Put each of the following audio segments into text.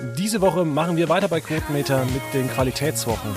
Diese Woche machen wir weiter bei Quotenmeter mit den Qualitätswochen.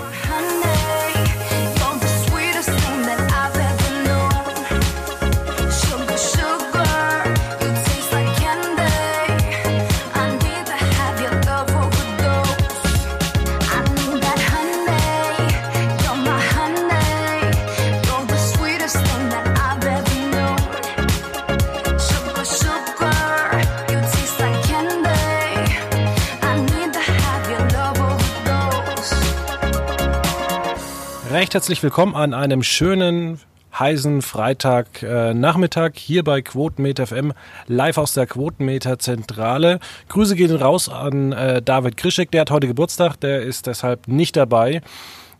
Recht herzlich willkommen an einem schönen heißen Freitagnachmittag äh, hier bei Quotenmeter FM live aus der Quotenmeter Zentrale. Grüße gehen raus an äh, David Krischek, der hat heute Geburtstag, der ist deshalb nicht dabei.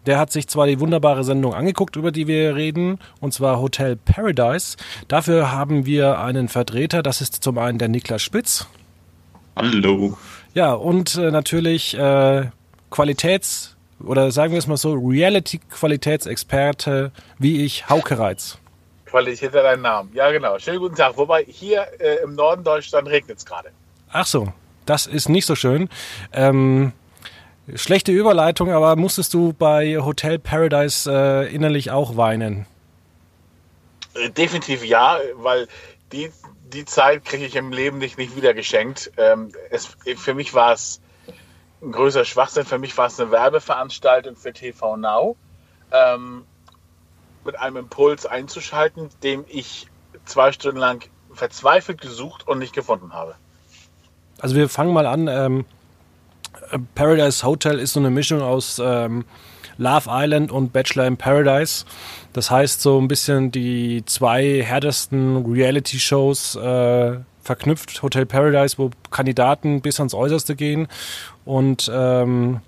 Der hat sich zwar die wunderbare Sendung angeguckt, über die wir reden, und zwar Hotel Paradise. Dafür haben wir einen Vertreter, das ist zum einen der Niklas Spitz. Hallo. Ja, und äh, natürlich äh, Qualitäts- oder sagen wir es mal so, Reality-Qualitätsexperte wie ich, Hauke Reitz. Qualität hat einen Namen. Ja, genau. Schönen guten Tag. Wobei hier äh, im Norden Deutschland regnet es gerade. Ach so, das ist nicht so schön. Ähm, schlechte Überleitung, aber musstest du bei Hotel Paradise äh, innerlich auch weinen? Äh, definitiv ja, weil die, die Zeit kriege ich im Leben nicht, nicht wieder geschenkt. Ähm, es, für mich war es ein größer Schwachsinn. Für mich war es eine Werbeveranstaltung für TV Now. Ähm, mit einem Impuls einzuschalten, dem ich zwei Stunden lang verzweifelt gesucht und nicht gefunden habe. Also wir fangen mal an. Ähm, Paradise Hotel ist so eine Mischung aus ähm, Love Island und Bachelor in Paradise. Das heißt so ein bisschen die zwei härtesten Reality-Shows äh, verknüpft. Hotel Paradise, wo Kandidaten bis ans Äußerste gehen und ähm,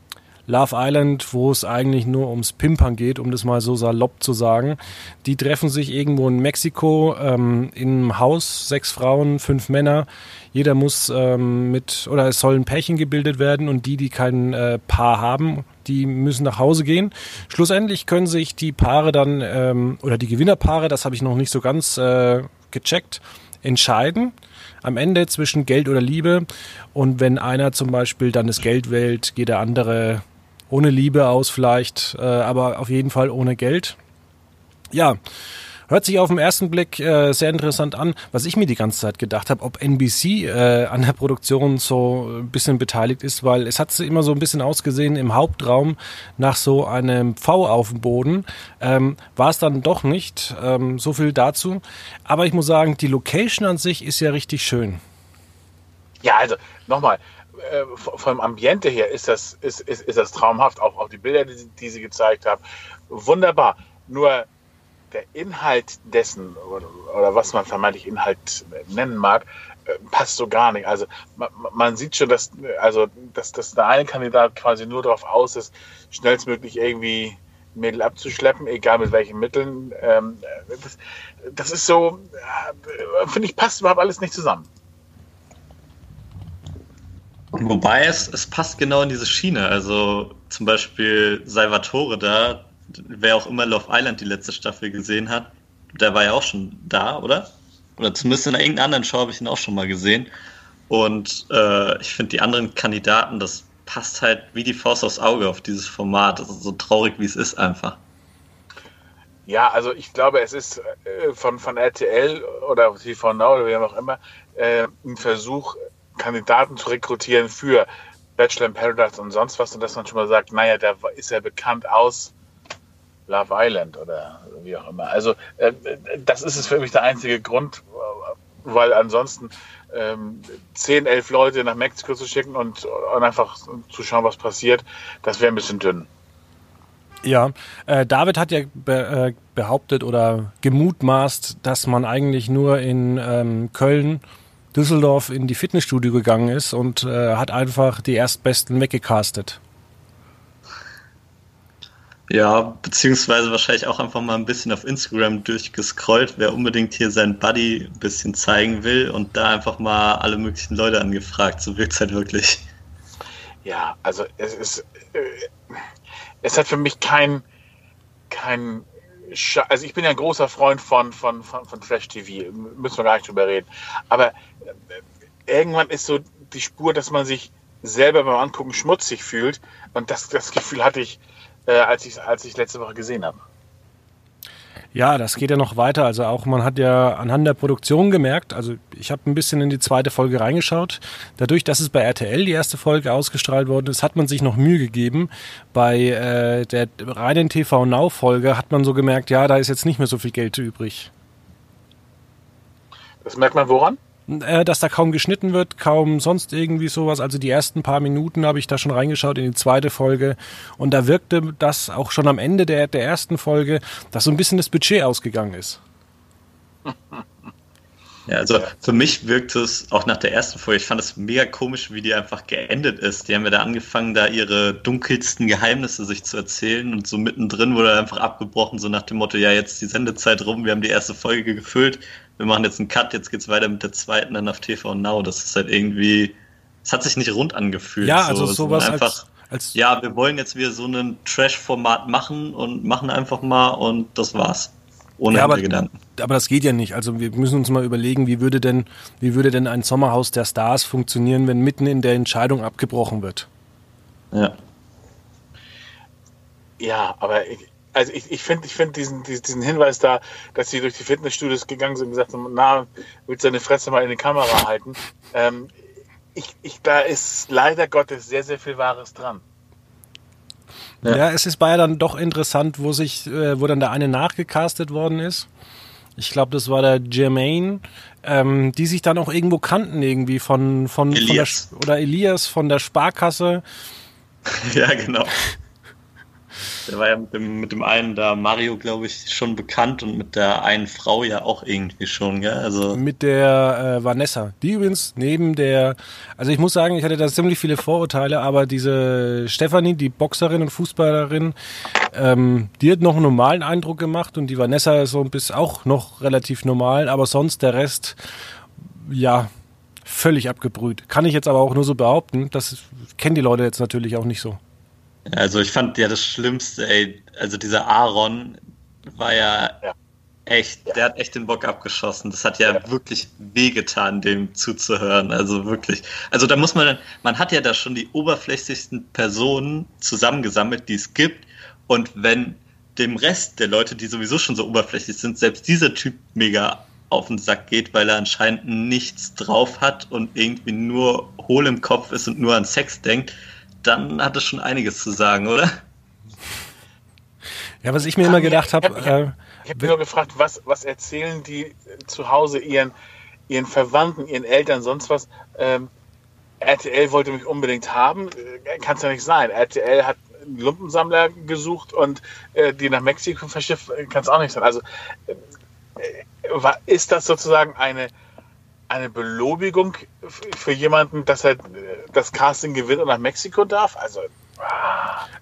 Love Island, wo es eigentlich nur ums Pimpern geht, um das mal so salopp zu sagen. Die treffen sich irgendwo in Mexiko ähm, im Haus, sechs Frauen, fünf Männer. Jeder muss ähm, mit, oder es soll ein Pärchen gebildet werden und die, die kein äh, Paar haben, die müssen nach Hause gehen. Schlussendlich können sich die Paare dann, ähm, oder die Gewinnerpaare, das habe ich noch nicht so ganz äh, gecheckt, entscheiden am Ende zwischen Geld oder Liebe. Und wenn einer zum Beispiel dann das Geld wählt, geht der andere ohne Liebe aus vielleicht, äh, aber auf jeden Fall ohne Geld. Ja, Hört sich auf den ersten Blick äh, sehr interessant an. Was ich mir die ganze Zeit gedacht habe, ob NBC äh, an der Produktion so ein bisschen beteiligt ist, weil es hat immer so ein bisschen ausgesehen im Hauptraum nach so einem V auf dem Boden. Ähm, War es dann doch nicht. Ähm, so viel dazu. Aber ich muss sagen, die Location an sich ist ja richtig schön. Ja, also nochmal, äh, vom Ambiente her ist das, ist, ist, ist das traumhaft. Auch, auch die Bilder, die, die sie gezeigt haben. Wunderbar. Nur der Inhalt dessen oder, was man vermeintlich Inhalt nennen mag, äh, passt so gar nicht. Also man, man sieht schon, dass also dass, dass der eine Kandidat quasi nur darauf aus ist, schnellstmöglich irgendwie Mädel abzuschleppen, egal mit welchen Mitteln. Ähm, das, das, ist so, äh, finde ich, passt überhaupt alles nicht zusammen. Wobei es, es passt genau in diese Schiene. Also zum Beispiel Salvatore da, wer auch immer Love Island die letzte Staffel gesehen hat, der war ja auch schon da, oder? Oder zumindest in irgendeiner anderen Show habe ich ihn auch schon mal gesehen. Und äh, ich finde die anderen Kandidaten, das passt halt wie die Faust aufs Auge auf dieses Format. Das ist so traurig, wie es ist einfach. Ja, also ich glaube, es ist äh, von, von RTL oder TV Now oder wie auch immer äh, ein Versuch, Kandidaten zu rekrutieren für Bachelor in Paradise und sonst was und dass man schon mal sagt, naja, da ist er bekannt aus Love Island oder wie auch immer. Also äh, das ist es für mich der einzige Grund, weil ansonsten ähm, 10, 11 Leute nach Mexiko zu schicken und, und einfach zu schauen, was passiert, das wäre ein bisschen dünn. Ja, äh, David hat ja be äh, behauptet oder gemutmaßt, dass man eigentlich nur in ähm, Köln, Düsseldorf in die Fitnessstudio gegangen ist und äh, hat einfach die Erstbesten weggecastet. Ja, beziehungsweise wahrscheinlich auch einfach mal ein bisschen auf Instagram durchgescrollt, wer unbedingt hier sein Buddy ein bisschen zeigen will und da einfach mal alle möglichen Leute angefragt. So wirkt es halt wirklich. Ja, also es ist, äh, es hat für mich kein, kein, also ich bin ja ein großer Freund von, von, von, von Trash TV, müssen wir gar nicht drüber reden. Aber äh, irgendwann ist so die Spur, dass man sich selber beim Angucken schmutzig fühlt. Und das, das Gefühl hatte ich, äh, als ich als ich letzte Woche gesehen habe. Ja, das geht ja noch weiter. Also auch man hat ja anhand der Produktion gemerkt, also ich habe ein bisschen in die zweite Folge reingeschaut. Dadurch, dass es bei RTL die erste Folge ausgestrahlt worden ist, hat man sich noch Mühe gegeben. Bei äh, der reinen TV Now Folge hat man so gemerkt, ja, da ist jetzt nicht mehr so viel Geld übrig. Das merkt man woran? Äh, dass da kaum geschnitten wird, kaum sonst irgendwie sowas. Also die ersten paar Minuten habe ich da schon reingeschaut in die zweite Folge und da wirkte das auch schon am Ende der, der ersten Folge, dass so ein bisschen das Budget ausgegangen ist. Ja, also für mich wirkt es auch nach der ersten Folge, ich fand es mega komisch, wie die einfach geendet ist. Die haben ja da angefangen, da ihre dunkelsten Geheimnisse sich zu erzählen und so mittendrin wurde einfach abgebrochen, so nach dem Motto, ja, jetzt die Sendezeit rum, wir haben die erste Folge gefüllt, wir machen jetzt einen Cut, jetzt geht's weiter mit der zweiten dann auf TV Now. Das ist halt irgendwie, es hat sich nicht rund angefühlt. Ja, also so, sowas einfach, als, als ja, wir wollen jetzt wieder so ein Trash-Format machen und machen einfach mal und das war's. Ohne ja, aber, Gedanken. Aber das geht ja nicht. Also wir müssen uns mal überlegen, wie würde denn, wie würde denn ein Sommerhaus der Stars funktionieren, wenn mitten in der Entscheidung abgebrochen wird? Ja. Ja, aber also ich, ich finde ich find diesen, diesen Hinweis da, dass sie durch die Fitnessstudios gegangen sind und gesagt haben, na, willst du deine Fresse mal in die Kamera halten? Ähm, ich, ich, da ist leider Gottes sehr, sehr viel Wahres dran. Ja. ja, es ist bei dann doch interessant, wo sich, äh, wo dann der eine nachgecastet worden ist. Ich glaube, das war der Jermaine, ähm, die sich dann auch irgendwo kannten irgendwie von von, Elias. von der oder Elias von der Sparkasse. Ja, genau. Der war ja mit dem, mit dem einen da, Mario, glaube ich, schon bekannt und mit der einen Frau ja auch irgendwie schon, gell? Also mit der äh, Vanessa, die übrigens neben der, also ich muss sagen, ich hatte da ziemlich viele Vorurteile, aber diese Stefanie, die Boxerin und Fußballerin, ähm, die hat noch einen normalen Eindruck gemacht und die Vanessa ist so ein bisschen auch noch relativ normal, aber sonst der Rest, ja, völlig abgebrüht. Kann ich jetzt aber auch nur so behaupten, das kennen die Leute jetzt natürlich auch nicht so. Also ich fand ja das Schlimmste, ey, also dieser Aaron war ja, ja. echt, ja. der hat echt den Bock abgeschossen. Das hat ja, ja, wirklich wehgetan, dem zuzuhören. Also wirklich. Also da muss man dann, man hat ja da schon die oberflächlichsten Personen zusammengesammelt, die es gibt. Und wenn dem Rest der Leute, die sowieso schon so oberflächlich sind, selbst dieser Typ mega auf den Sack geht, weil er anscheinend nichts drauf hat und irgendwie nur hohl im Kopf ist und nur an Sex denkt, dann hat es schon einiges zu sagen, oder? Ja, was ich mir immer gedacht habe. Ich habe hab, hab äh, nur gefragt, was, was erzählen die zu Hause ihren, ihren Verwandten, ihren Eltern, sonst was? Ähm, RTL wollte mich unbedingt haben. Äh, Kann es ja nicht sein. RTL hat einen Lumpensammler gesucht und äh, die nach Mexiko verschifft. Äh, Kann es auch nicht sein. Also äh, ist das sozusagen eine eine Belobigung für jemanden, dass er das Casting gewinnt und nach Mexiko darf? Also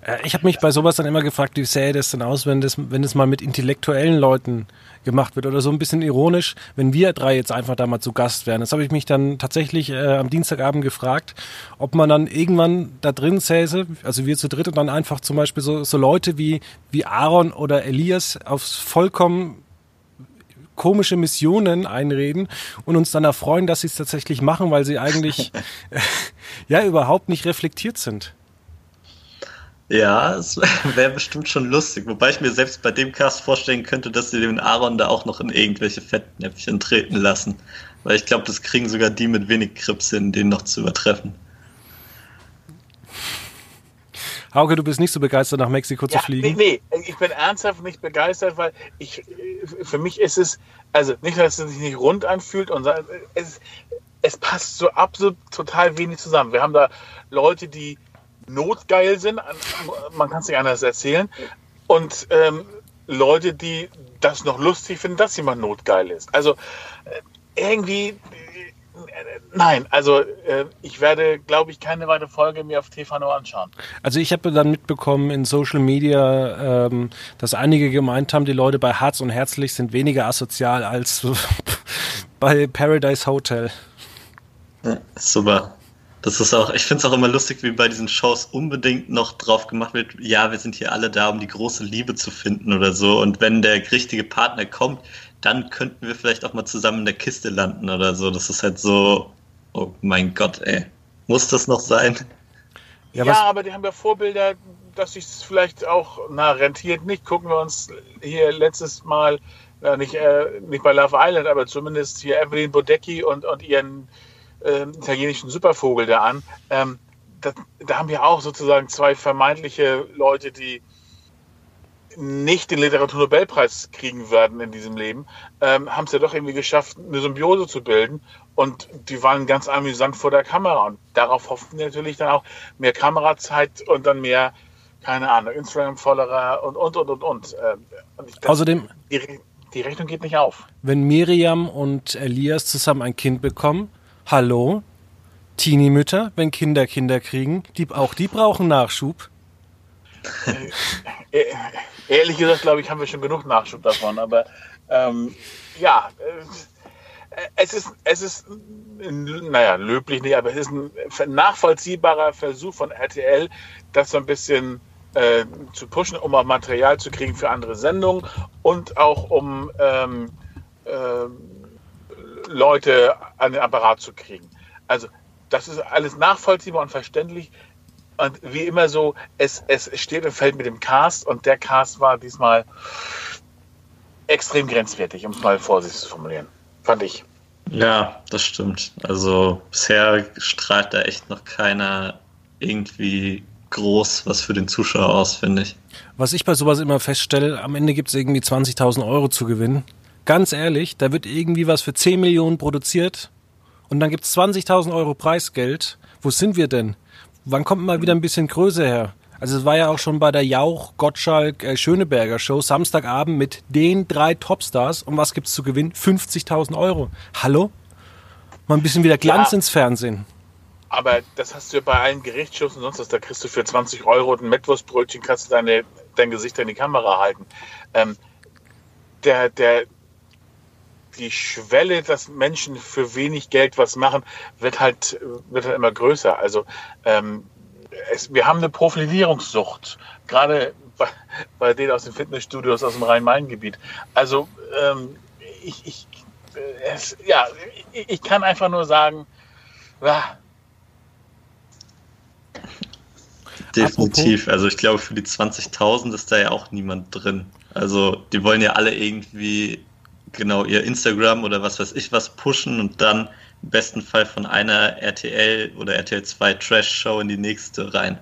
äh, ich habe mich bei sowas dann immer gefragt, wie sähe das denn aus, wenn das, wenn das mal mit intellektuellen Leuten gemacht wird oder so ein bisschen ironisch, wenn wir drei jetzt einfach da mal zu Gast wären. Das habe ich mich dann tatsächlich äh, am Dienstagabend gefragt, ob man dann irgendwann da drin säße, also wir zu dritt und dann einfach zum Beispiel so, so Leute wie, wie Aaron oder Elias aufs vollkommen komische Missionen einreden und uns dann erfreuen, dass sie es tatsächlich machen, weil sie eigentlich ja überhaupt nicht reflektiert sind. Ja, es wäre bestimmt schon lustig, wobei ich mir selbst bei dem Cast vorstellen könnte, dass sie den Aaron da auch noch in irgendwelche Fettnäpfchen treten lassen. Weil ich glaube, das kriegen sogar die mit wenig Krips hin, den noch zu übertreffen. Hauke, du bist nicht so begeistert, nach Mexiko ja, zu fliegen? Nee, nee, ich bin ernsthaft nicht begeistert, weil ich, für mich ist es, also nicht, dass es sich nicht rund anfühlt, und es, es passt so absolut total wenig zusammen. Wir haben da Leute, die notgeil sind, man kann es nicht anders erzählen, und ähm, Leute, die das noch lustig finden, dass jemand notgeil ist. Also äh, irgendwie Nein, also äh, ich werde, glaube ich, keine weitere Folge mehr auf TV anschauen. Also ich habe dann mitbekommen in Social Media, ähm, dass einige gemeint haben, die Leute bei Harz und Herzlich sind weniger asozial als bei Paradise Hotel. Ja, super. Das ist auch, ich finde es auch immer lustig, wie bei diesen Shows unbedingt noch drauf gemacht wird, ja, wir sind hier alle da, um die große Liebe zu finden oder so. Und wenn der richtige Partner kommt, dann könnten wir vielleicht auch mal zusammen in der Kiste landen oder so. Das ist halt so, oh mein Gott, ey. Muss das noch sein? Ja, ja aber die haben ja Vorbilder, dass sich vielleicht auch, na, rentiert nicht. Gucken wir uns hier letztes Mal, na, nicht, äh, nicht bei Love Island, aber zumindest hier Evelyn Bodecki und, und ihren äh, italienischen Supervogel da an. Ähm, das, da haben wir auch sozusagen zwei vermeintliche Leute, die nicht den Literaturnobelpreis kriegen werden in diesem Leben, ähm, haben es ja doch irgendwie geschafft, eine Symbiose zu bilden. Und die waren ganz amüsant vor der Kamera. Und darauf hoffen wir natürlich dann auch mehr Kamerazeit und dann mehr, keine Ahnung, Instagram-Follower und, und, und, und, und. Ähm, und ich, Außerdem, die, die Rechnung geht nicht auf. Wenn Miriam und Elias zusammen ein Kind bekommen, hallo, Teenie-Mütter, wenn Kinder Kinder kriegen, die, auch die brauchen Nachschub. Äh, äh, ehrlich gesagt, glaube ich, haben wir schon genug Nachschub davon. Aber ähm, ja, äh, es ist, es ist, naja, löblich nicht, aber es ist ein nachvollziehbarer Versuch von RTL, das so ein bisschen äh, zu pushen, um auch Material zu kriegen für andere Sendungen und auch um ähm, äh, Leute an den Apparat zu kriegen. Also das ist alles nachvollziehbar und verständlich. Und wie immer so, es, es steht und fällt mit dem Cast und der Cast war diesmal extrem grenzwertig, um es mal vorsichtig zu formulieren. Fand ich. Ja, das stimmt. Also bisher strahlt da echt noch keiner irgendwie groß was für den Zuschauer aus, finde ich. Was ich bei sowas immer feststelle, am Ende gibt es irgendwie 20.000 Euro zu gewinnen. Ganz ehrlich, da wird irgendwie was für 10 Millionen produziert und dann gibt es 20.000 Euro Preisgeld. Wo sind wir denn? Wann kommt mal wieder ein bisschen Größe her? Also es war ja auch schon bei der Jauch, Gottschalk, äh, Schöneberger Show Samstagabend mit den drei Topstars. Und was gibt's zu gewinnen? 50.000 Euro. Hallo? Mal ein bisschen wieder Glanz ja, ins Fernsehen. Aber das hast du ja bei allen Gerichtsshows und sonst was. Da kriegst du für 20 Euro ein Mettwurstbrötchen, kannst du deine, dein Gesicht in die Kamera halten. Ähm, der, der, die Schwelle, dass Menschen für wenig Geld was machen, wird halt, wird halt immer größer. Also ähm, es, wir haben eine Profilierungssucht, gerade bei, bei denen aus den Fitnessstudios aus dem Rhein-Main-Gebiet. Also ähm, ich, ich, es, ja, ich, ich kann einfach nur sagen, ah, Definitiv. Also ich glaube, für die 20.000 ist da ja auch niemand drin. Also die wollen ja alle irgendwie genau ihr Instagram oder was weiß ich was pushen und dann im besten Fall von einer RTL oder RTL 2 Trash-Show in die nächste rein.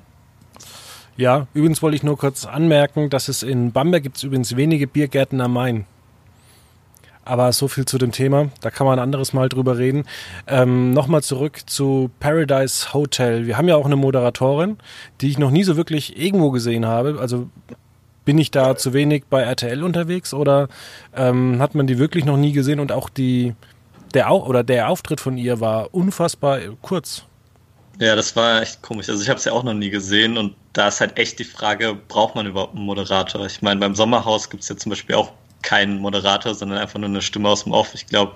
Ja, übrigens wollte ich nur kurz anmerken, dass es in Bamberg gibt es übrigens wenige Biergärten am Main. Aber so viel zu dem Thema, da kann man ein anderes Mal drüber reden. Ähm, Nochmal zurück zu Paradise Hotel. Wir haben ja auch eine Moderatorin, die ich noch nie so wirklich irgendwo gesehen habe. Also bin ich da zu wenig bei RTL unterwegs oder ähm, hat man die wirklich noch nie gesehen und auch die der oder der Auftritt von ihr war unfassbar kurz. Ja, das war echt komisch. Also ich habe es ja auch noch nie gesehen und da ist halt echt die Frage, braucht man überhaupt einen Moderator? Ich meine, beim Sommerhaus gibt es ja zum Beispiel auch keinen Moderator, sondern einfach nur eine Stimme aus dem Off. Ich glaube,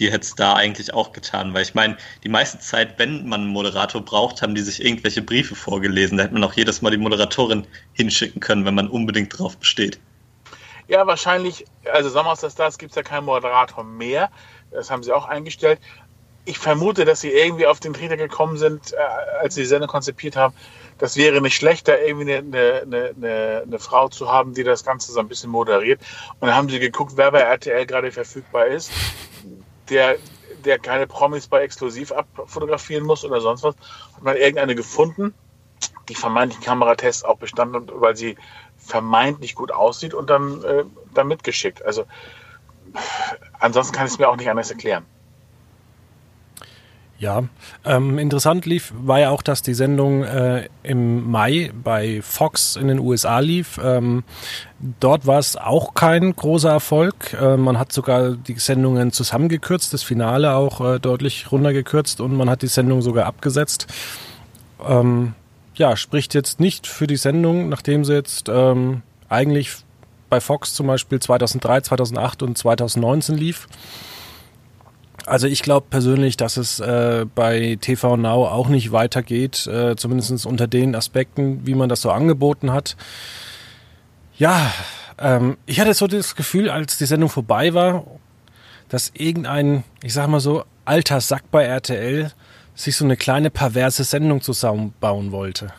die hätte es da eigentlich auch getan. Weil ich meine, die meiste Zeit, wenn man einen Moderator braucht, haben die sich irgendwelche Briefe vorgelesen. Da hätte man auch jedes Mal die Moderatorin hinschicken können, wenn man unbedingt drauf besteht. Ja, wahrscheinlich, also Sommerhaus der Stars gibt es ja keinen Moderator mehr. Das haben sie auch eingestellt. Ich vermute, dass sie irgendwie auf den Trichter gekommen sind, äh, als sie die Sendung konzipiert haben. Das wäre nicht schlechter, irgendwie eine, eine, eine, eine, Frau zu haben, die das Ganze so ein bisschen moderiert. Und dann haben sie geguckt, wer bei RTL gerade verfügbar ist der, der keine Promis bei Exklusiv abfotografieren muss oder sonst was, hat man irgendeine gefunden, die vermeintlichen Kameratests auch bestanden, weil sie vermeintlich gut aussieht und dann, äh, dann mitgeschickt. Also ansonsten kann ich es mir auch nicht anders erklären. Ja, ähm, interessant lief, war ja auch, dass die Sendung äh, im Mai bei Fox in den USA lief. Ähm, dort war es auch kein großer Erfolg. Äh, man hat sogar die Sendungen zusammengekürzt, das Finale auch äh, deutlich runtergekürzt und man hat die Sendung sogar abgesetzt. Ähm, ja, spricht jetzt nicht für die Sendung, nachdem sie jetzt ähm, eigentlich bei Fox zum Beispiel 2003, 2008 und 2019 lief. Also ich glaube persönlich, dass es äh, bei TV Now auch nicht weitergeht, äh, zumindest unter den Aspekten, wie man das so angeboten hat. Ja, ähm, ich hatte so das Gefühl, als die Sendung vorbei war, dass irgendein, ich sag mal so, alter Sack bei RTL sich so eine kleine perverse Sendung zusammenbauen wollte.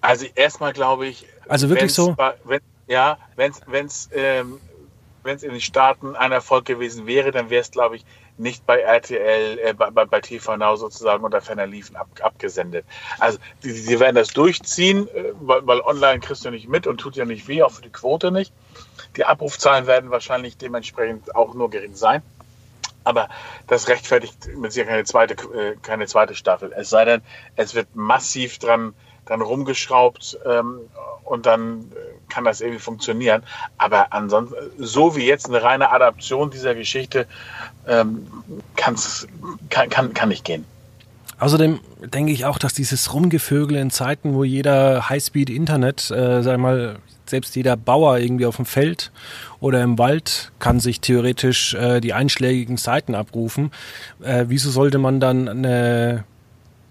Also erstmal glaube ich. Also wirklich so? wenn, ja, wenn es ähm, in den Staaten ein Erfolg gewesen wäre, dann wäre es, glaube ich, nicht bei RTL, äh, bei, bei, TV Now sozusagen unter ferner Liefen ab, abgesendet. Also die, die werden das durchziehen, äh, weil, weil online kriegst du nicht mit und tut ja nicht weh, auch für die Quote nicht. Die Abrufzahlen werden wahrscheinlich dementsprechend auch nur gering sein. Aber das rechtfertigt mit Sicherheit keine zweite, äh, keine zweite Staffel. Es sei denn, es wird massiv dran, dran rumgeschraubt ähm, und dann äh, kann das irgendwie funktionieren. Aber ansonsten, so wie jetzt eine reine Adaption dieser Geschichte, ähm, kann, kann, kann nicht gehen. Außerdem denke ich auch, dass dieses Rumgevögel in Zeiten, wo jeder Highspeed-Internet, äh, sag mal, selbst jeder Bauer irgendwie auf dem Feld oder im Wald kann sich theoretisch äh, die einschlägigen Seiten abrufen. Äh, wieso sollte man dann eine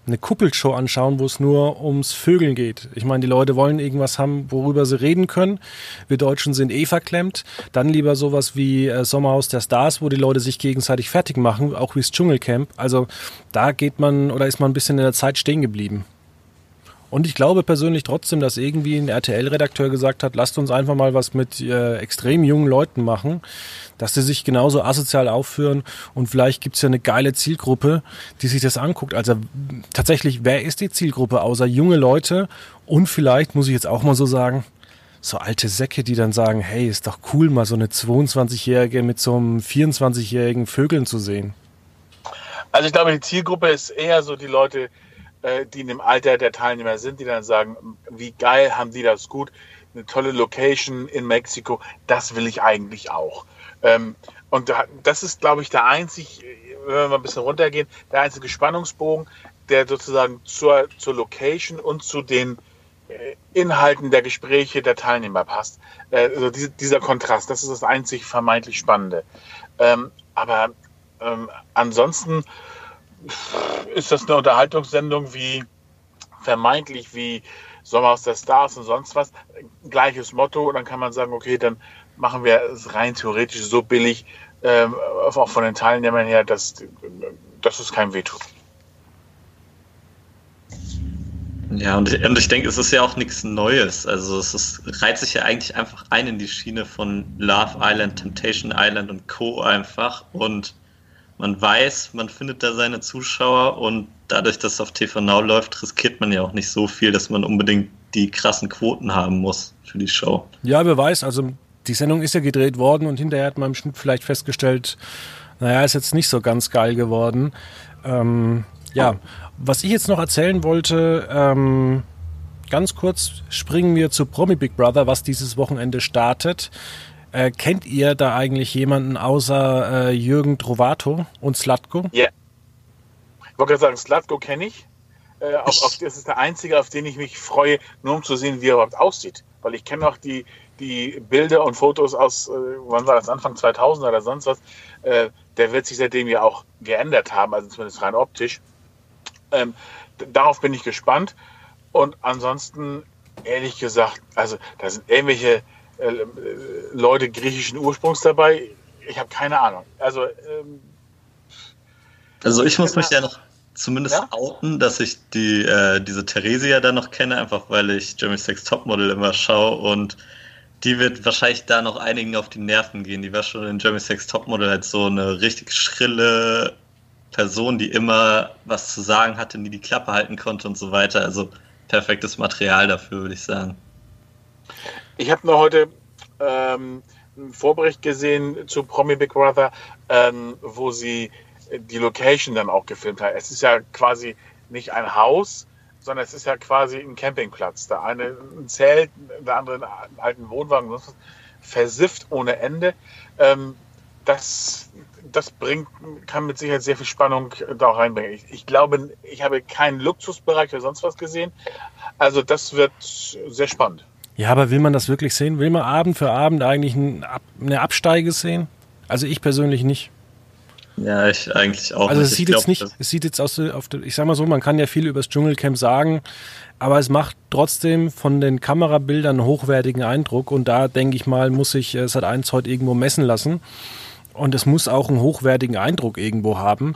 eine Kuppelshow anschauen, wo es nur ums Vögeln geht. Ich meine, die Leute wollen irgendwas haben, worüber sie reden können. Wir Deutschen sind eh verklemmt. Dann lieber sowas wie äh, Sommerhaus der Stars, wo die Leute sich gegenseitig fertig machen, auch wie das Dschungelcamp. Also da geht man oder ist man ein bisschen in der Zeit stehen geblieben. Und ich glaube persönlich trotzdem, dass irgendwie ein RTL-Redakteur gesagt hat, lasst uns einfach mal was mit äh, extrem jungen Leuten machen, dass sie sich genauso asozial aufführen und vielleicht gibt's ja eine geile Zielgruppe, die sich das anguckt. Also tatsächlich, wer ist die Zielgruppe außer junge Leute und vielleicht, muss ich jetzt auch mal so sagen, so alte Säcke, die dann sagen, hey, ist doch cool, mal so eine 22-Jährige mit so einem 24-jährigen Vögeln zu sehen. Also ich glaube, die Zielgruppe ist eher so die Leute, die in dem Alter der Teilnehmer sind, die dann sagen, wie geil haben die das gut, eine tolle Location in Mexiko, das will ich eigentlich auch. Ähm, und das ist, glaube ich, der einzig, wenn wir mal ein bisschen runtergehen, der einzige Spannungsbogen, der sozusagen zur, zur Location und zu den äh, Inhalten der Gespräche der Teilnehmer passt. Äh, also diese, dieser Kontrast, das ist das einzig vermeintlich Spannende. Ähm, aber ähm, ansonsten ist das eine Unterhaltungssendung wie vermeintlich wie Sommer aus der Stars und sonst was. Gleiches Motto. Dann kann man sagen, okay, dann machen wir es rein theoretisch so billig, ähm, auch von den Teilnehmern her, dass, dass es kein wehtut. Ja, und ich, und ich denke, es ist ja auch nichts Neues. Also es ist, reiht sich ja eigentlich einfach ein in die Schiene von Love Island, Temptation Island und Co. einfach. Und man weiß, man findet da seine Zuschauer und dadurch, dass es auf TV Now läuft, riskiert man ja auch nicht so viel, dass man unbedingt die krassen Quoten haben muss für die Show. Ja, wer weiß, also die Sendung ist ja gedreht worden und hinterher hat man im Schnitt vielleicht festgestellt, naja, ist jetzt nicht so ganz geil geworden. Ähm, ja, was ich jetzt noch erzählen wollte, ähm, ganz kurz springen wir zu Promi Big Brother, was dieses Wochenende startet. Äh, kennt ihr da eigentlich jemanden außer äh, Jürgen Trovato und Slatko? Ja. Yeah. Ich wollte gerade sagen, Slatko kenne ich. Äh, auf, auf, das ist der einzige, auf den ich mich freue, nur um zu sehen, wie er überhaupt aussieht. Weil ich kenne auch die, die Bilder und Fotos aus, äh, wann war das, Anfang 2000 oder sonst was. Äh, der wird sich seitdem ja auch geändert haben, also zumindest rein optisch. Ähm, darauf bin ich gespannt. Und ansonsten, ehrlich gesagt, also da sind irgendwelche Leute griechischen Ursprungs dabei. Ich habe keine Ahnung. Also, ähm, also ich muss mich ja noch zumindest ja? outen, dass ich die, äh, diese Theresia da noch kenne, einfach weil ich Jeremy Sex Topmodel immer schaue und die wird wahrscheinlich da noch einigen auf die Nerven gehen. Die war schon in Jeremy Sex Topmodel halt so eine richtig schrille Person, die immer was zu sagen hatte, nie die Klappe halten konnte und so weiter. Also perfektes Material dafür, würde ich sagen. Ich habe nur heute ähm, einen Vorbericht gesehen zu Promi Big Brother, ähm, wo sie die Location dann auch gefilmt haben. Es ist ja quasi nicht ein Haus, sondern es ist ja quasi ein Campingplatz. Der eine ein Zelt, der andere einen alten Wohnwagen, versifft ohne Ende. Ähm, das, das bringt, kann mit Sicherheit sehr viel Spannung da auch reinbringen. Ich, ich, glaube, ich habe keinen Luxusbereich oder sonst was gesehen. Also das wird sehr spannend. Ja, aber will man das wirklich sehen? Will man Abend für Abend eigentlich eine Absteige sehen? Also ich persönlich nicht. Ja, ich eigentlich auch. Also es sieht glaub, jetzt nicht, es sieht jetzt aus, auf ich sag mal so, man kann ja viel über das Dschungelcamp sagen, aber es macht trotzdem von den Kamerabildern einen hochwertigen Eindruck und da denke ich mal, muss sich äh, Sat1 heute irgendwo messen lassen. und es muss auch einen hochwertigen Eindruck irgendwo haben.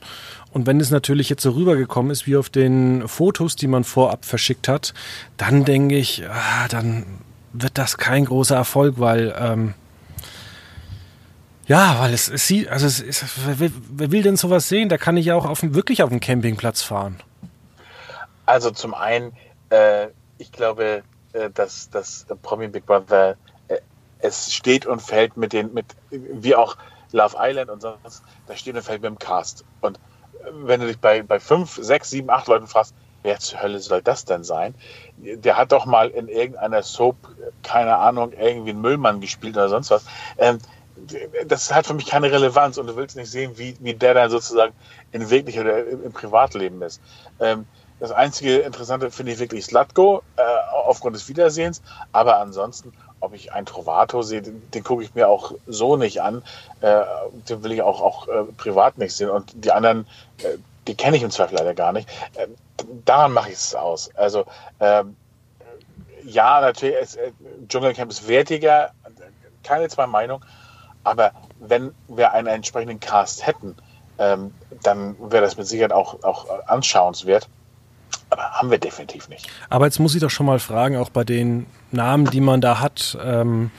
Und wenn es natürlich jetzt so rübergekommen ist wie auf den Fotos, die man vorab verschickt hat, dann denke ich, ah, dann wird das kein großer Erfolg, weil ähm, ja, weil es, es sieht, also es ist, wer, wer, will denn sowas sehen? Da kann ich ja auch auf, wirklich auf dem Campingplatz fahren. Also zum einen, äh, ich glaube, äh, dass das Promi Big Brother äh, es steht und fällt mit den, mit wie auch Love Island und sonst, da steht und fällt mit dem Cast. Und wenn du dich bei, bei fünf, sechs, sieben, acht Leuten fragst, wer zur Hölle soll das denn sein? Der hat doch mal in irgendeiner Soap, keine Ahnung, irgendwie einen Müllmann gespielt oder sonst was. Ähm, das hat für mich keine Relevanz und du willst nicht sehen, wie, wie der dann sozusagen in wirklich oder im Privatleben ist. Ähm, das einzige Interessante finde ich wirklich Slatko, äh, aufgrund des Wiedersehens, aber ansonsten ob ich einen Trovato sehe, den, den gucke ich mir auch so nicht an. Äh, den will ich auch, auch äh, privat nicht sehen. Und die anderen, äh, die kenne ich im Zweifel leider gar nicht. Äh, daran mache ich es aus. Also ähm, ja, natürlich, ist, äh, Dschungelcamp ist wertiger, keine zwei Meinungen. Aber wenn wir einen entsprechenden Cast hätten, ähm, dann wäre das mit Sicherheit auch, auch anschauenswert. Aber haben wir definitiv nicht. Aber jetzt muss ich doch schon mal fragen, auch bei den Namen, die man da hat, ähm,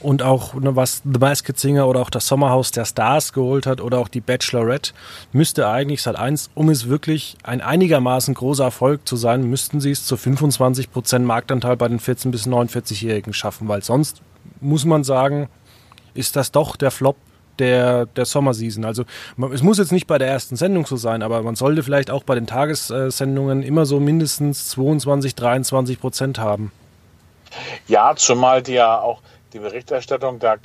und auch ne, was The Masked Singer oder auch das Sommerhaus der Stars geholt hat oder auch die Bachelorette, müsste eigentlich seit eins, um es wirklich ein einigermaßen großer Erfolg zu sein, müssten sie es zu 25% Marktanteil bei den 14- bis 49-Jährigen schaffen, weil sonst muss man sagen, ist das doch der Flop der, der Sommerseason. Also man, es muss jetzt nicht bei der ersten Sendung so sein, aber man sollte vielleicht auch bei den Tagessendungen immer so mindestens 22, 23 Prozent haben. Ja, zumal die ja auch die Berichterstattung da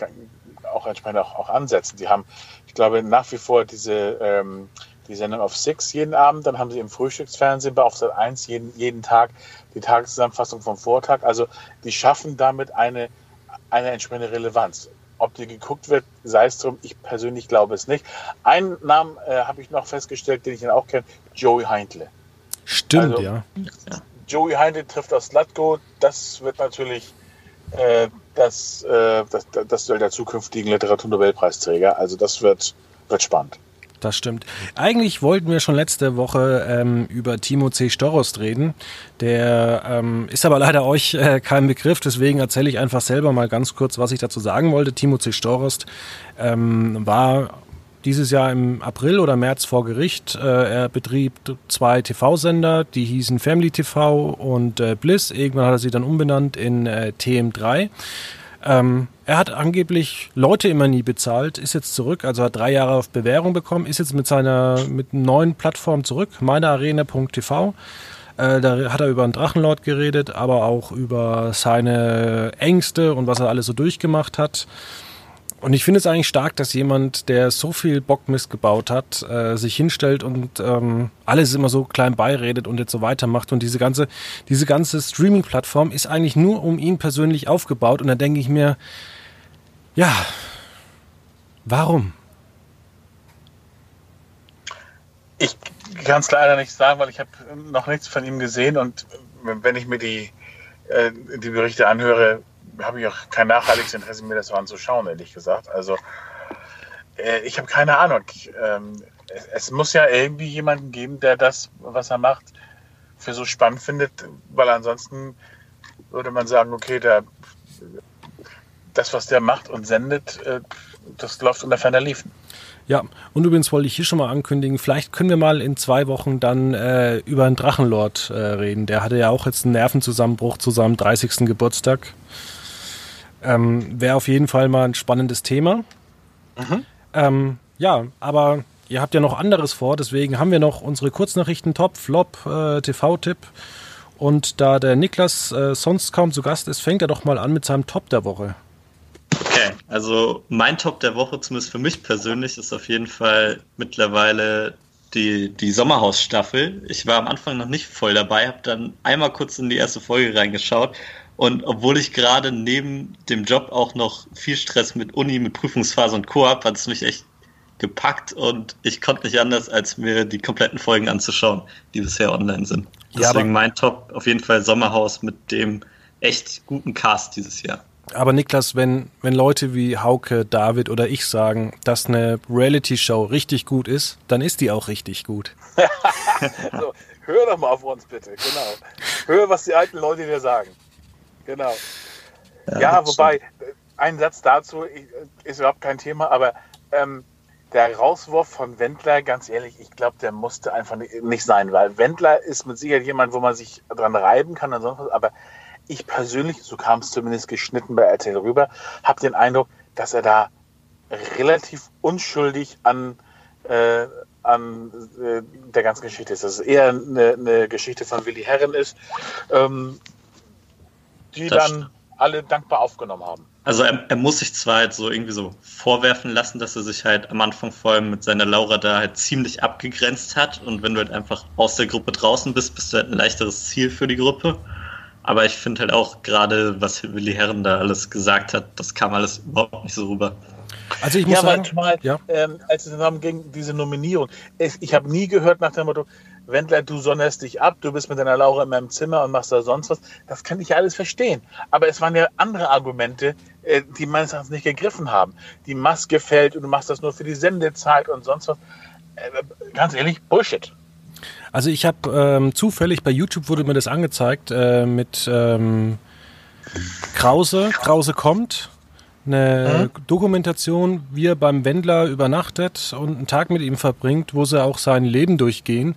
auch entsprechend auch, auch ansetzen. Die haben, ich glaube, nach wie vor diese ähm, die Sendung auf Six jeden Abend, dann haben sie im Frühstücksfernsehen bei auf Sat 1 jeden, jeden Tag die Tageszusammenfassung vom Vortag. Also die schaffen damit eine, eine entsprechende Relevanz. Ob die geguckt wird, sei es drum, ich persönlich glaube es nicht. Einen Namen äh, habe ich noch festgestellt, den ich dann auch kenne, Joey Heintle. Stimmt, also, ja. Joey Heintle trifft aus Latko, das wird natürlich äh, das, äh, das, das soll der zukünftigen Literaturnobelpreisträger. Also das wird, wird spannend. Das stimmt. Eigentlich wollten wir schon letzte Woche ähm, über Timo C. Storost reden. Der ähm, ist aber leider euch äh, kein Begriff, deswegen erzähle ich einfach selber mal ganz kurz, was ich dazu sagen wollte. Timo C. Storost ähm, war dieses Jahr im April oder März vor Gericht. Äh, er betrieb zwei TV-Sender, die hießen Family TV und äh, Bliss. Irgendwann hat er sie dann umbenannt in äh, TM3. Ähm, er hat angeblich Leute immer nie bezahlt, ist jetzt zurück, also hat drei Jahre auf Bewährung bekommen, ist jetzt mit seiner mit neuen Plattform zurück, meinearena.tv. Äh, da hat er über einen Drachenlord geredet, aber auch über seine Ängste und was er alles so durchgemacht hat. Und ich finde es eigentlich stark, dass jemand, der so viel Bockmist gebaut hat, äh, sich hinstellt und ähm, alles immer so klein beiredet und jetzt so weitermacht. Und diese ganze, diese ganze Streaming-Plattform ist eigentlich nur um ihn persönlich aufgebaut. Und da denke ich mir, ja, warum? Ich kann es leider nicht sagen, weil ich habe noch nichts von ihm gesehen und wenn ich mir die, äh, die Berichte anhöre, habe ich auch kein nachhaltiges Interesse, mir das so anzuschauen, ehrlich gesagt. Also äh, ich habe keine Ahnung. Ähm, es, es, muss ja irgendwie jemanden geben, der das, was er macht, für so spannend findet, weil ansonsten würde man sagen, okay, der, das, was der macht und sendet, äh, das läuft unter ferner Liefen. Ja, und übrigens wollte ich hier schon mal ankündigen, vielleicht können wir mal in zwei Wochen dann äh, über einen Drachenlord äh, reden. Der hatte ja auch jetzt einen Nervenzusammenbruch zu seinem 30. Geburtstag. Ähm, Wäre auf jeden Fall mal ein spannendes Thema. Mhm. Ähm, ja, aber ihr habt ja noch anderes vor, deswegen haben wir noch unsere Kurznachrichten Top, Flop, äh, TV-Tipp. Und da der Niklas äh, sonst kaum zu Gast ist, fängt er doch mal an mit seinem Top der Woche. Okay, also mein Top der Woche, zumindest für mich persönlich, ist auf jeden Fall mittlerweile die, die Sommerhausstaffel. Ich war am Anfang noch nicht voll dabei, habe dann einmal kurz in die erste Folge reingeschaut und obwohl ich gerade neben dem Job auch noch viel Stress mit Uni, mit Prüfungsphase und Co. habe, hat es mich echt gepackt und ich konnte nicht anders, als mir die kompletten Folgen anzuschauen, die bisher online sind. Deswegen ja, mein Top auf jeden Fall Sommerhaus mit dem echt guten Cast dieses Jahr. Aber Niklas, wenn, wenn Leute wie Hauke, David oder ich sagen, dass eine Reality-Show richtig gut ist, dann ist die auch richtig gut. so, hör doch mal auf uns bitte, genau. Hör, was die alten Leute dir sagen. Genau. Ja, ja wobei, ein Satz dazu ist überhaupt kein Thema, aber ähm, der Rauswurf von Wendler, ganz ehrlich, ich glaube, der musste einfach nicht sein, weil Wendler ist mit Sicherheit jemand, wo man sich dran reiben kann und sonst was, aber ich persönlich, so kam es zumindest geschnitten bei RTL rüber, habe den Eindruck, dass er da relativ unschuldig an, äh, an äh, der ganzen Geschichte ist. Dass es eher eine, eine Geschichte von Willi Herren ist, ähm, die das dann alle dankbar aufgenommen haben. Also er, er, muss sich zwar halt so irgendwie so vorwerfen lassen, dass er sich halt am Anfang vor allem mit seiner Laura da halt ziemlich abgegrenzt hat und wenn du halt einfach aus der Gruppe draußen bist, bist du halt ein leichteres Ziel für die Gruppe. Aber ich finde halt auch gerade, was Willi Herren da alles gesagt hat, das kam alles überhaupt nicht so rüber. Also ich muss ja, sagen, manchmal, ja. ähm, als es darum ging, diese Nominierung, ich, ich habe nie gehört nach dem Motto, Wendler, du sonderst dich ab, du bist mit deiner Laura in meinem Zimmer und machst da sonst was. Das kann ich ja alles verstehen. Aber es waren ja andere Argumente, äh, die meines Erachtens nicht gegriffen haben. Die Maske fällt und du machst das nur für die Sendezeit und sonst was. Äh, ganz ehrlich, Bullshit. Also ich habe ähm, zufällig bei YouTube wurde mir das angezeigt äh, mit ähm, Krause. Krause kommt. Eine mhm. Dokumentation, wie er beim Wendler übernachtet und einen Tag mit ihm verbringt, wo sie auch sein Leben durchgehen.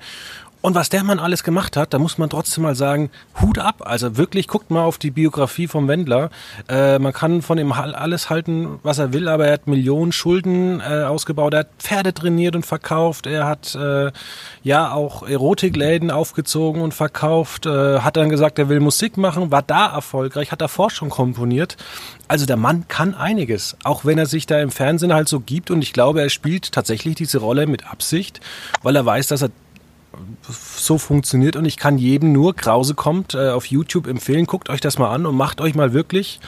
Und was der Mann alles gemacht hat, da muss man trotzdem mal sagen, Hut ab. Also wirklich, guckt mal auf die Biografie vom Wendler. Äh, man kann von ihm alles halten, was er will, aber er hat Millionen Schulden äh, ausgebaut. Er hat Pferde trainiert und verkauft. Er hat äh, ja auch Erotikläden aufgezogen und verkauft. Äh, hat dann gesagt, er will Musik machen, war da erfolgreich, hat davor schon komponiert. Also der Mann kann einiges, auch wenn er sich da im Fernsehen halt so gibt. Und ich glaube, er spielt tatsächlich diese Rolle mit Absicht, weil er weiß, dass er so funktioniert und ich kann jedem nur, Krause kommt, äh, auf YouTube empfehlen, guckt euch das mal an und macht euch mal wirklich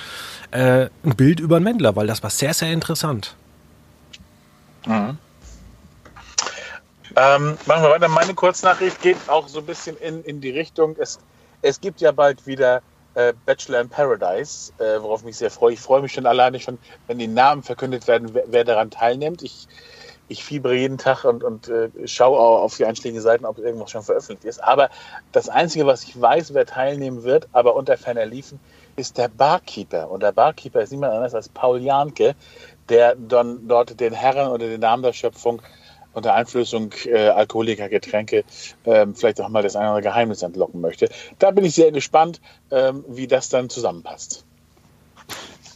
äh, ein Bild über den Wendler, weil das war sehr, sehr interessant. Mhm. Ähm, machen wir weiter. Meine Kurznachricht geht auch so ein bisschen in, in die Richtung, es, es gibt ja bald wieder äh, Bachelor in Paradise, äh, worauf ich mich sehr freue. Ich freue mich schon alleine schon, wenn die Namen verkündet werden, wer, wer daran teilnimmt. Ich ich fiebere jeden Tag und, und äh, schaue auf die einschlägigen Seiten, ob irgendwas schon veröffentlicht ist. Aber das Einzige, was ich weiß, wer teilnehmen wird, aber unter ferner Liefen, ist der Barkeeper. Und der Barkeeper ist niemand anders als Paul Janke, der dann dort den Herren oder den Damen der Schöpfung unter Einflößung äh, alkoholischer Getränke ähm, vielleicht auch mal das eine oder andere Geheimnis entlocken möchte. Da bin ich sehr gespannt, ähm, wie das dann zusammenpasst.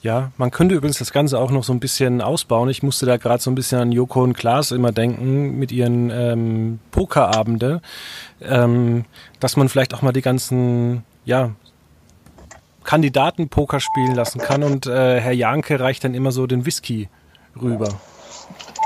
Ja, man könnte übrigens das Ganze auch noch so ein bisschen ausbauen. Ich musste da gerade so ein bisschen an Joko und Klaas immer denken mit ihren ähm, Pokerabende, ähm, dass man vielleicht auch mal die ganzen, ja, Kandidaten Poker spielen lassen kann und äh, Herr Janke reicht dann immer so den Whisky rüber.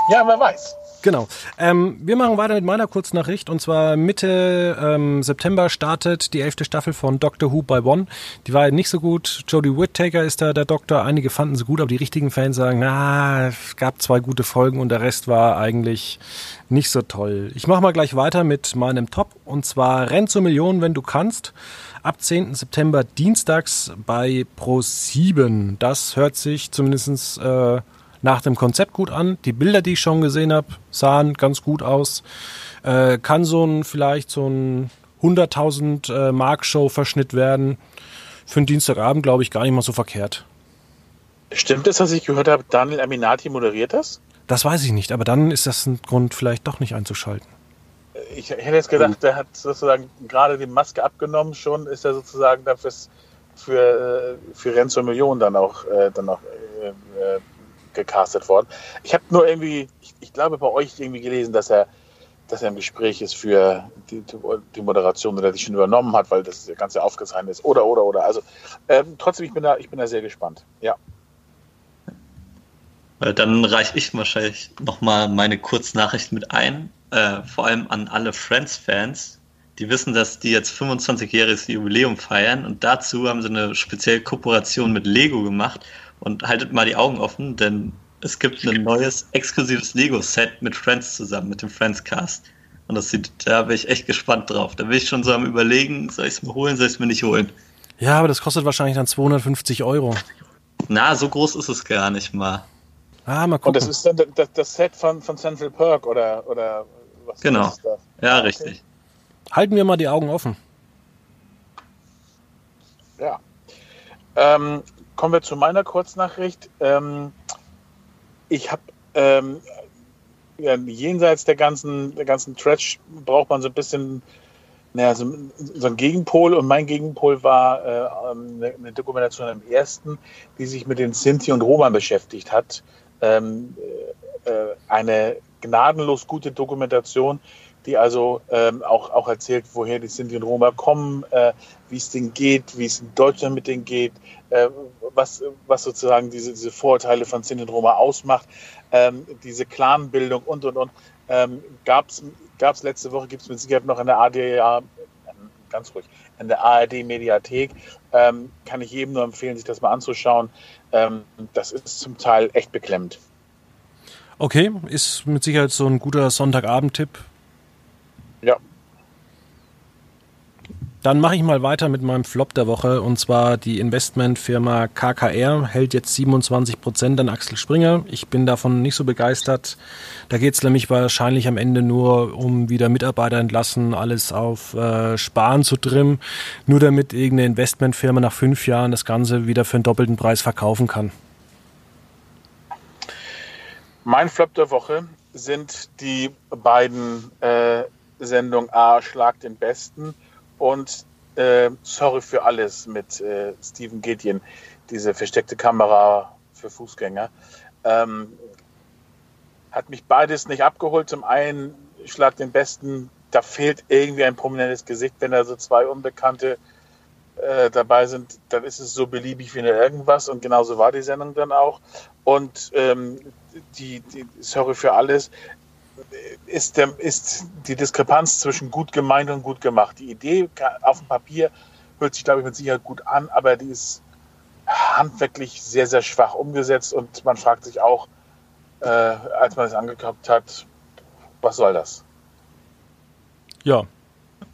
Ja, wer weiß. Genau. Ähm, wir machen weiter mit meiner Kurznachricht und zwar Mitte ähm, September startet die elfte Staffel von Doctor Who by One. Die war nicht so gut. Jodie Whittaker ist da der Doktor. Einige fanden sie gut, aber die richtigen Fans sagen, na, es gab zwei gute Folgen und der Rest war eigentlich nicht so toll. Ich mache mal gleich weiter mit meinem Top und zwar Renn zur Million, wenn du kannst. Ab 10. September dienstags bei Pro 7. Das hört sich zumindestens äh, nach dem Konzept gut an. Die Bilder, die ich schon gesehen habe, sahen ganz gut aus. Äh, kann so ein vielleicht so ein 100.000 äh, Mark Show Verschnitt werden. Für einen Dienstagabend glaube ich gar nicht mal so verkehrt. Stimmt es, was ich gehört habe, Daniel Aminati moderiert das? Das weiß ich nicht, aber dann ist das ein Grund, vielleicht doch nicht einzuschalten. Ich hätte jetzt gedacht, der hat sozusagen gerade die Maske abgenommen, schon ist er sozusagen dafür für, äh, für Renzo Million dann auch, äh, dann auch äh gecastet worden. Ich habe nur irgendwie, ich, ich, glaube bei euch irgendwie gelesen, dass er, dass er im Gespräch ist für die, die Moderation oder die schon übernommen hat, weil das Ganze aufgezeichnet ist. Oder, oder, oder. Also ähm, trotzdem, ich bin, da, ich bin da sehr gespannt. Ja. Äh, dann reiche ich wahrscheinlich nochmal meine Kurznachricht mit ein. Äh, vor allem an alle Friends-Fans. Die wissen, dass die jetzt 25-jähriges Jubiläum feiern und dazu haben sie eine spezielle Kooperation mit Lego gemacht und haltet mal die Augen offen, denn es gibt ein neues exklusives Lego-Set mit Friends zusammen, mit dem Friends-Cast. Und das sieht, da bin ich echt gespannt drauf. Da bin ich schon so am überlegen, soll ich es mir holen, soll ich es mir nicht holen. Ja, aber das kostet wahrscheinlich dann 250 Euro. Na, so groß ist es gar nicht mal. Ah, mal gucken. Und das ist dann das, das Set von, von Central Perk oder, oder was genau. ist das? Ja, okay. richtig. Halten wir mal die Augen offen. Ja. Ähm, kommen wir zu meiner Kurznachricht. Ähm, ich habe ähm, ja, jenseits der ganzen, der ganzen Trash braucht man so ein bisschen naja, so, so ein Gegenpol und mein Gegenpol war äh, eine, eine, Dokumentation am ersten, die sich mit den Sinti und Roma beschäftigt hat. Ähm, äh, eine gnadenlos gute Dokumentation, die also ähm, auch, auch erzählt, woher die Sinti und Roma kommen, äh, wie es denen geht, wie es in Deutschland mit denen geht, äh, was, was sozusagen diese, diese Vorurteile von Sinti und Roma ausmacht, ähm, diese Clanbildung und, und, und. Ähm, Gab es letzte Woche, gibt es mit Sicherheit noch in der ADA, ganz ruhig, in der ARD-Mediathek. Ähm, kann ich jedem nur empfehlen, sich das mal anzuschauen. Ähm, das ist zum Teil echt beklemmend. Okay, ist mit Sicherheit so ein guter Sonntagabend-Tipp. Ja. Dann mache ich mal weiter mit meinem Flop der Woche und zwar die Investmentfirma KKR hält jetzt 27 Prozent an Axel Springer. Ich bin davon nicht so begeistert. Da geht es nämlich wahrscheinlich am Ende nur um wieder Mitarbeiter entlassen, alles auf äh, Sparen zu trimmen, nur damit irgendeine Investmentfirma nach fünf Jahren das Ganze wieder für einen doppelten Preis verkaufen kann. Mein Flop der Woche sind die beiden äh, Sendungen A, Schlag den Besten und äh, Sorry für alles mit äh, Steven Gideon, diese versteckte Kamera für Fußgänger. Ähm, hat mich beides nicht abgeholt. Zum einen Schlag den Besten, da fehlt irgendwie ein prominentes Gesicht, wenn da so zwei Unbekannte äh, dabei sind, dann ist es so beliebig wie eine irgendwas und genauso war die Sendung dann auch. Und ähm, die, die, sorry für alles, ist, der, ist die Diskrepanz zwischen gut gemeint und gut gemacht. Die Idee auf dem Papier hört sich, glaube ich, mit Sicherheit gut an, aber die ist handwerklich sehr, sehr schwach umgesetzt und man fragt sich auch, äh, als man es angeguckt hat, was soll das? Ja.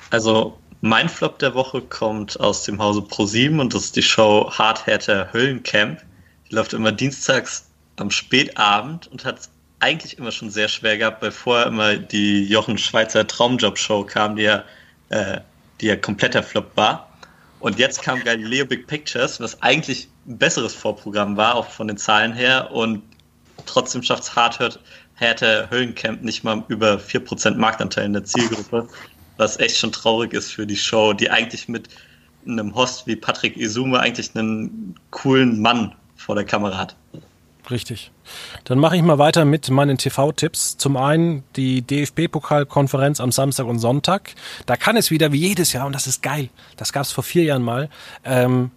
Also mein Flop der Woche kommt aus dem Hause Pro7 und das ist die Show Hardhatter Höllencamp. Die läuft immer dienstags am Spätabend und hat eigentlich immer schon sehr schwer gehabt, weil vorher immer die Jochen Schweizer Traumjob-Show kam, die ja, äh, die ja kompletter Flop war. Und jetzt kam Galileo Big Pictures, was eigentlich ein besseres Vorprogramm war, auch von den Zahlen her. Und trotzdem schafft es Hard Härte Höllencamp nicht mal über 4% Marktanteil in der Zielgruppe, was echt schon traurig ist für die Show, die eigentlich mit einem Host wie Patrick Isume eigentlich einen coolen Mann vor der Kamera hat. Richtig. Dann mache ich mal weiter mit meinen TV-Tipps. Zum einen die DFB-Pokalkonferenz am Samstag und Sonntag. Da kann es wieder wie jedes Jahr, und das ist geil, das gab es vor vier Jahren mal, ähm,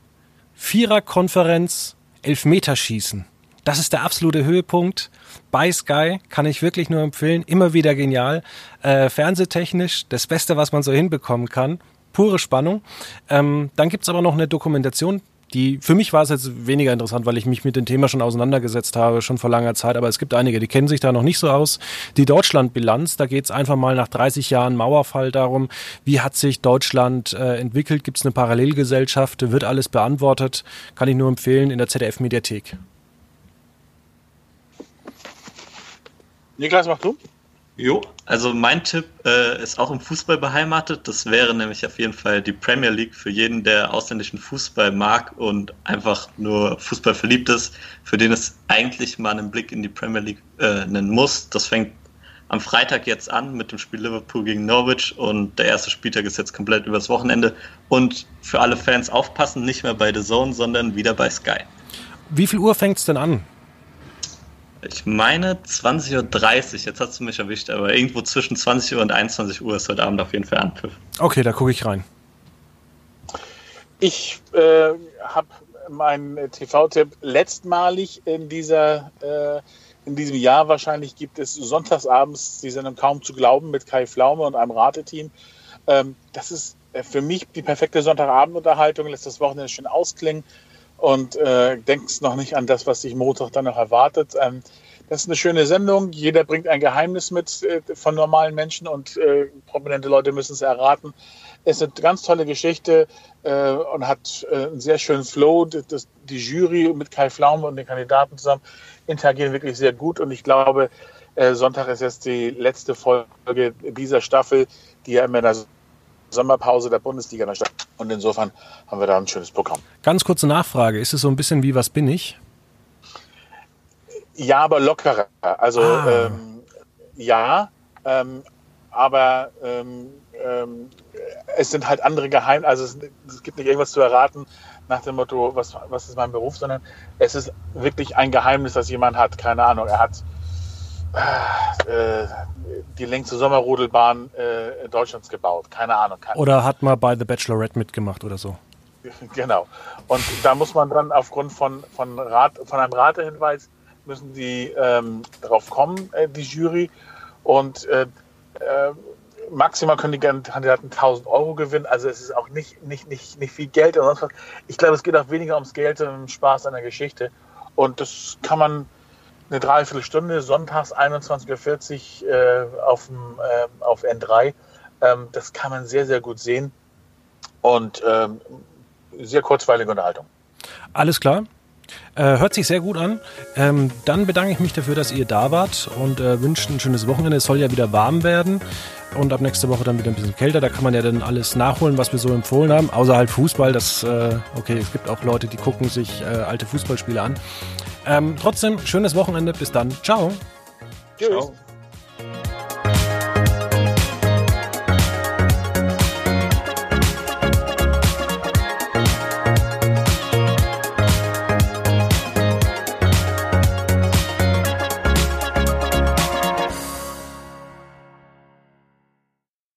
Vierer-Konferenz, Elfmeterschießen. Das ist der absolute Höhepunkt. Bei Sky kann ich wirklich nur empfehlen. Immer wieder genial. Äh, fernsehtechnisch das Beste, was man so hinbekommen kann. Pure Spannung. Ähm, dann gibt's aber noch eine Dokumentation die für mich war es jetzt weniger interessant, weil ich mich mit dem Thema schon auseinandergesetzt habe, schon vor langer Zeit. Aber es gibt einige, die kennen sich da noch nicht so aus. Die Deutschlandbilanz, da geht es einfach mal nach 30 Jahren Mauerfall darum, wie hat sich Deutschland äh, entwickelt, gibt es eine Parallelgesellschaft, wird alles beantwortet. Kann ich nur empfehlen in der ZDF-Mediathek. Niklas, mach du. Jo, also mein Tipp äh, ist auch im Fußball beheimatet. Das wäre nämlich auf jeden Fall die Premier League für jeden, der ausländischen Fußball mag und einfach nur Fußball verliebt ist, für den es eigentlich mal einen Blick in die Premier League äh, nennen muss. Das fängt am Freitag jetzt an mit dem Spiel Liverpool gegen Norwich und der erste Spieltag ist jetzt komplett übers Wochenende. Und für alle Fans aufpassen, nicht mehr bei The Zone, sondern wieder bei Sky. Wie viel Uhr fängt es denn an? Ich meine 20.30 Uhr, jetzt hast du mich erwischt, aber irgendwo zwischen 20 Uhr und 21 Uhr ist heute Abend auf jeden Fall Anpfiff. Okay, da gucke ich rein. Ich äh, habe meinen TV-Tipp letztmalig in dieser äh, in diesem Jahr wahrscheinlich gibt es sonntagsabends die Sendung kaum zu glauben mit Kai Flaume und einem Rateteam. Ähm, das ist äh, für mich die perfekte Sonntagabendunterhaltung, lässt das Wochenende schön ausklingen und äh, denkst noch nicht an das, was dich Montag dann noch erwartet. Ähm, Das ist eine schöne Sendung. Jeder bringt ein Geheimnis mit äh, von normalen Menschen und äh, prominente Leute müssen es erraten. Es ist eine ganz tolle Geschichte äh, und hat äh, einen sehr schönen Flow. Das, die Jury mit Kai Pflaume und den Kandidaten zusammen interagieren wirklich sehr gut und ich glaube, äh, Sonntag ist jetzt die letzte Folge dieser Staffel, die ja immer in der Sommerpause der Bundesliga in der Stadt. Und insofern haben wir da ein schönes Programm. Ganz kurze Nachfrage. Ist es so ein bisschen wie Was bin ich? Ja, aber lockerer. Also ah. ähm, ja, ähm, aber ähm, ähm, es sind halt andere Geheimnisse. Also es, es, gibt nicht irgendwas zu erraten nach dem Motto, was, was ist mein Beruf, sondern es ist wirklich ein Geheimnis, das jemand hat. Keine Ahnung, er hat äh, die längste Sommerrodelbahn äh, Deutschlands gebaut. Keine Ahnung. Keine oder hat mal bei The Bachelorette mitgemacht oder so. Genau. Und da muss man dann aufgrund von, von, Rat, von einem Ratehinweis müssen die ähm, darauf kommen, äh, die Jury. Und äh, äh, maximal können die Kandidaten 1000 Euro gewinnen. Also es ist auch nicht, nicht, nicht, nicht viel Geld oder sonst was. Ich glaube, es geht auch weniger ums Geld und um Spaß an der Geschichte. Und das kann man eine Dreiviertelstunde, sonntags 21.40 Uhr äh, auf, äh, auf N3. Ähm, das kann man sehr, sehr gut sehen. Und ähm, sehr kurzweilige Unterhaltung. Alles klar. Äh, hört sich sehr gut an. Ähm, dann bedanke ich mich dafür, dass ihr da wart und äh, wünsche ein schönes Wochenende. Es soll ja wieder warm werden und ab nächste Woche dann wieder ein bisschen kälter. Da kann man ja dann alles nachholen, was wir so empfohlen haben. Außer halt Fußball. Das, äh, okay, es gibt auch Leute, die gucken sich äh, alte Fußballspiele an. Ähm, trotzdem, schönes Wochenende. Bis dann. Ciao. Tschüss. Ciao.